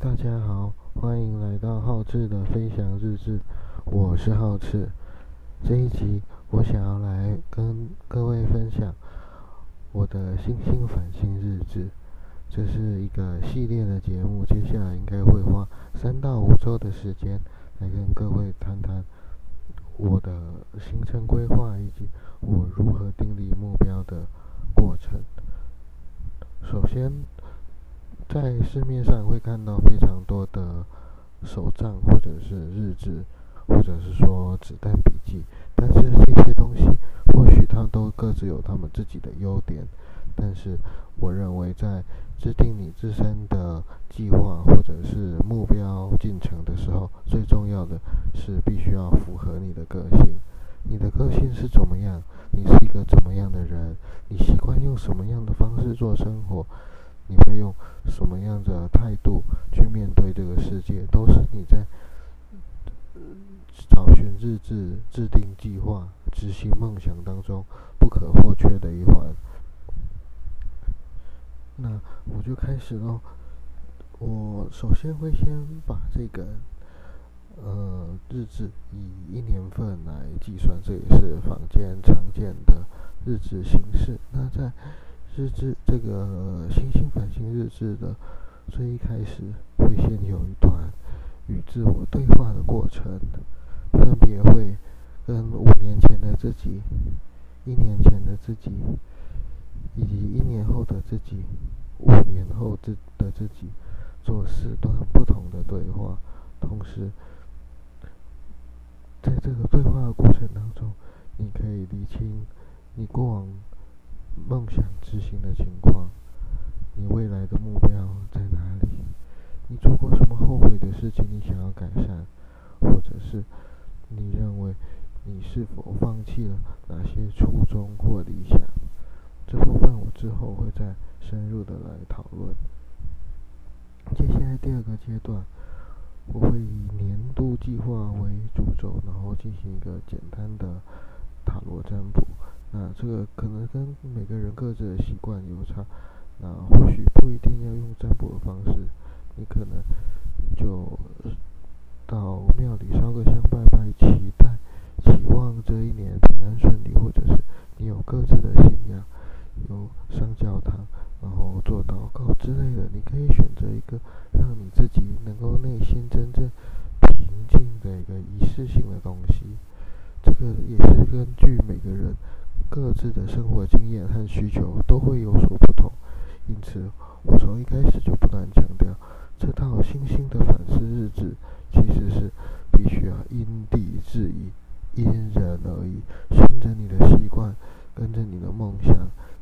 大家好，欢迎来到浩志的飞翔日志，我是浩志。这一集我想要来跟各位分享我的星星反星日志，这是一个系列的节目，接下来应该会花三到五周的时间来跟各位谈谈我的行程规划以及我如何定立目标的过程。首先。在市面上会看到手账，或者是日志，或者是说子弹笔记。但是这些东西或许它都各自有他们自己的优点。但是我认为，在制定你自身的计划或者是目标进程的时候，最重要的是必须要符合你的个性。你的个性是怎么样？你是一个怎么样的人？你习惯用什么样的方式做生活？你会用什么样的态度去面对这个世界？都是你在找寻日志、制定计划、执行梦想当中不可或缺的一环。那我就开始喽。我首先会先把这个呃日志以一年份来计算，这也是坊间常见的日志形式。那在日志这个星星反星日志的最一开始，会先有一段与自我对话的过程，分别会跟五年前的自己、一年前的自己，以及一年后的自己、五年后自的自己做四段不同的对话。同时，在这个对话的过程当中，你可以理清你过往。梦想执行的情况，你未来的目标在哪里？你做过什么后悔的事情？你想要改善，或者是你认为你是否放弃了哪些初衷或理想？这部分我之后会再深入的来讨论。接下来第二个阶段，我会以年度计划为主轴，然后进行一个简单的塔罗占卜。那这个可能跟每个人各自的习惯有差，那或许不一定要用占卜的方式，你可能就到庙里烧个香拜拜，期待、期望这一年平安顺利，或者是你有各自的信仰，有上教堂，然后做祷告之类的，你可以选择一个让你自己能够内心真正平静的一个仪式性的东西。这个也是根据每个人。各自的生活经验和需求都会有所不同，因此我一开始就不断强调，这套星星的反思日志其实是必须要因地制宜、因人而异，顺着你的习惯，跟着你的梦想，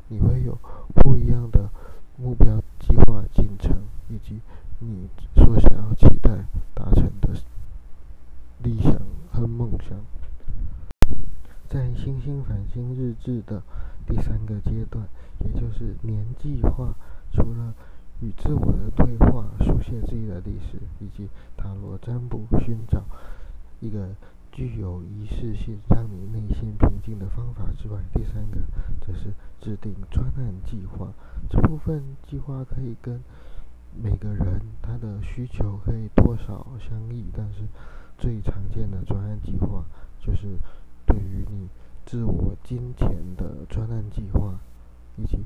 你会有不一样的目标、计划、进程，以及你所想要期待达成的理想和梦想。在星星反星日志的第三个阶段，也就是年计划，除了与自我的对话、书写自己的历史，以及塔罗占卜寻找一个具有仪式性、让你内心平静的方法之外，第三个则是制定专案计划。这部分计划可以跟每个人他的需求可以多少相异，但是最常见的专案计划就是。对于你自我金钱的专案计划，以及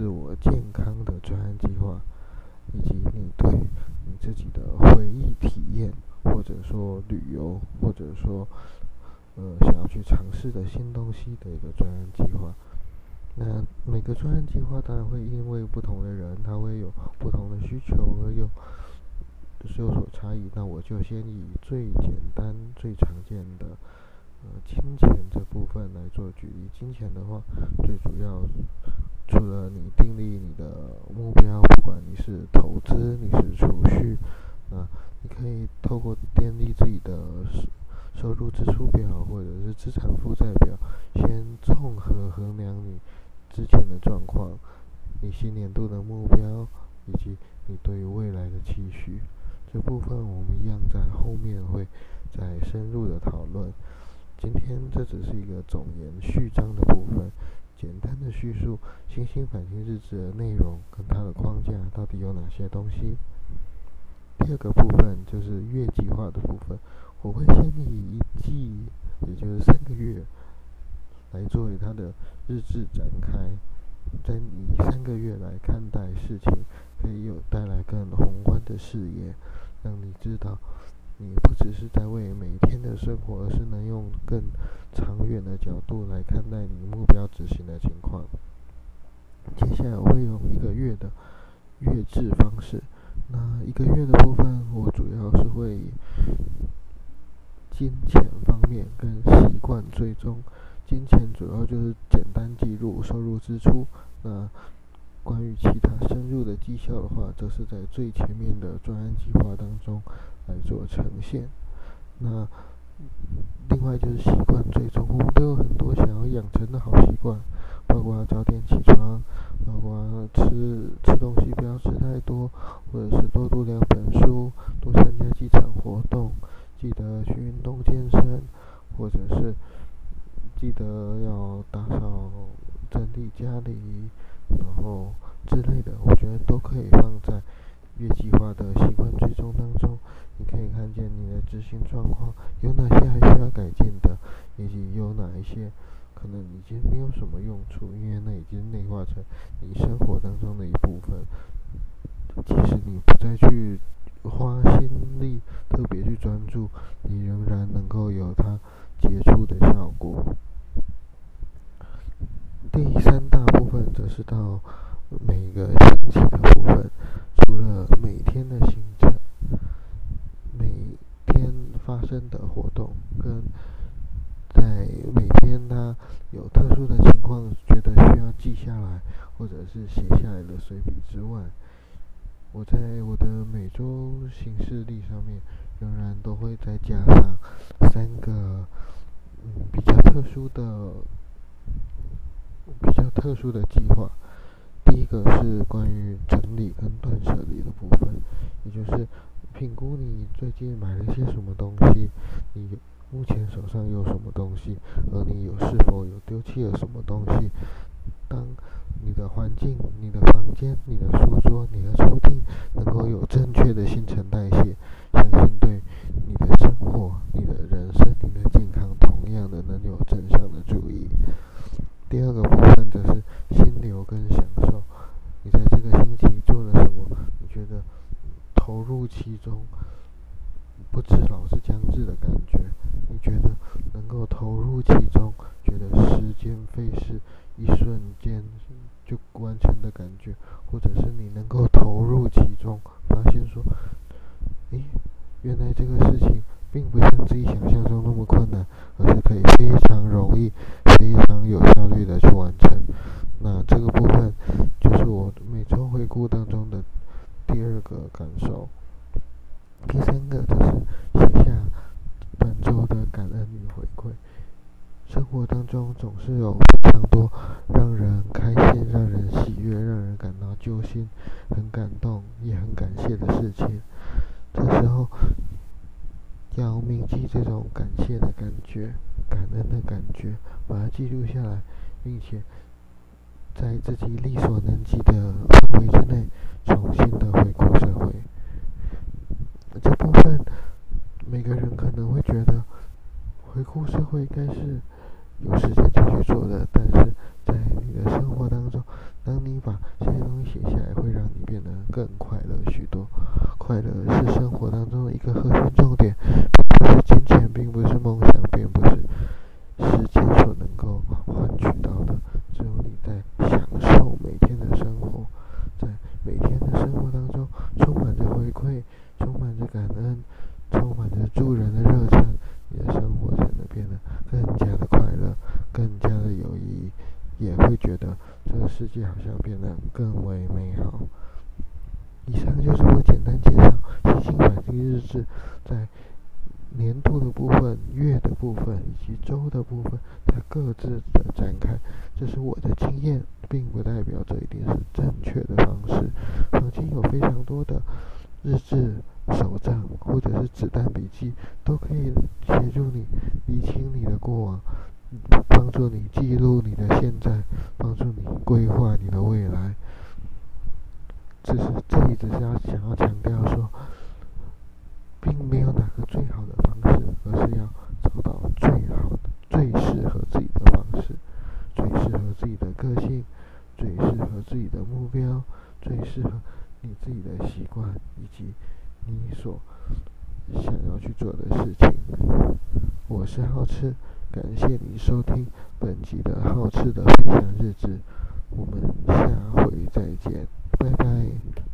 自我健康的专案计划，以及你对你自己的回忆体验，或者说旅游，或者说呃想要去尝试的新东西的一个专案计划。那每个专案计划当然会因为不同的人，他会有不同的需求而有是有所差异。那我就先以最简单、最常见的。呃，金钱这部分来做举例。金钱的话，最主要除了你订立你的目标，不管你是投资，你是储蓄，那你可以透过建立自己的收入支出表，或者是资产负债表，先综合衡量你之前的状况，你新年度的目标，以及你对于未来的期许。这部分我们一样在后面会再深入的讨论。今天这只是一个总言序章的部分，简单的叙述星星反星日志的内容跟它的框架到底有哪些东西。第二个部分就是月计划的部分，我会先以一季，也就是三个月，来作为它的日志展开，在以三个月来看待事情，可以有带来更宏观的视野，让你知道，你不只是在为每天的生活，而是能用更长远的角度来看待你目标执行的情况。接下来我会用一个月的月制方式。那一个月的部分，我主要是会金钱方面跟习惯追踪。金钱主要就是简单记录收入支出。那关于其他深入的绩效的话，则是在最前面的专案计划当中来做呈现。那另外就是习惯追踪，我们都有很多想要养成的好习惯，包括早点起床，包括吃吃东西不要吃太多。或者是多读两本书，多参加几场活动，记得去运动健身，或者是记得要打扫整理家里，然后之类的，我觉得都可以行状况有哪些还需要改进的，以及有哪一些可能已经没有什么用处，因为那已经内化成你生活当中的一部分。即使你不再去花心力，特别去专注，你仍然能够有它杰出的效果。第三大部分则是到每个星期的部分，除了每天的行程、每天发生的活动，跟在每天它有特殊的情况，觉得需要记下来或者是写下来的随笔之外。我在我的每周行事历上面，仍然都会再加上三个嗯比较特殊的、比较特殊的计划。第一个是关于整理跟断舍离的部分，也就是评估你最近买了些什么东西，你目前手上有什么东西，而你有是否有丢弃了什么东西。进你的当中的第二个感受。第三个就是写下本周的感恩与回馈。生活当中总是有非常多让人开心、让人喜悦、让人感到揪心、很感动也很感谢的事情。这时候要铭记这种感谢的感觉、感恩的感觉，把它记录下来，并且在自己力所能及的范围之内，重新的回顾社会。这部分每个人可能会觉得，回顾社会应该是。有时间才去做的，但是在你的生活当中，当你把这些东西写下来，会让你变得更快乐许多。快乐是生活当中的一个核心重点，不是金钱，并不是梦想，并不是时间所能够换取到的。只有你在享受每天的生活，在每天的生活当中，充满着回馈，充满着感恩，充满着助人的热忱，你的生活才能变得更加的快。更加的有意义，也会觉得这个世界好像变得更为美好。以上就是我简单介绍《星星是》在年度的部分、月的部分以及周的部分，它各自的展开。这是我的经验，并不代表这一定是正确的方式。曾经有非常多的日志、手账或者是子弹笔记，都可以协助你理清你的过往。帮助你记录你的现在，帮助你规划你的未来。只是这里只是要想要强调说，并没有哪个最好的方式，而是要找到最好的、最适合自己的方式，最适合自己的个性，最适合自己的目标，最适合你自己的习惯以及你所想要去做的事情。我是好吃，感谢你收听本集的好吃的分享日志，我们下回再见，拜拜。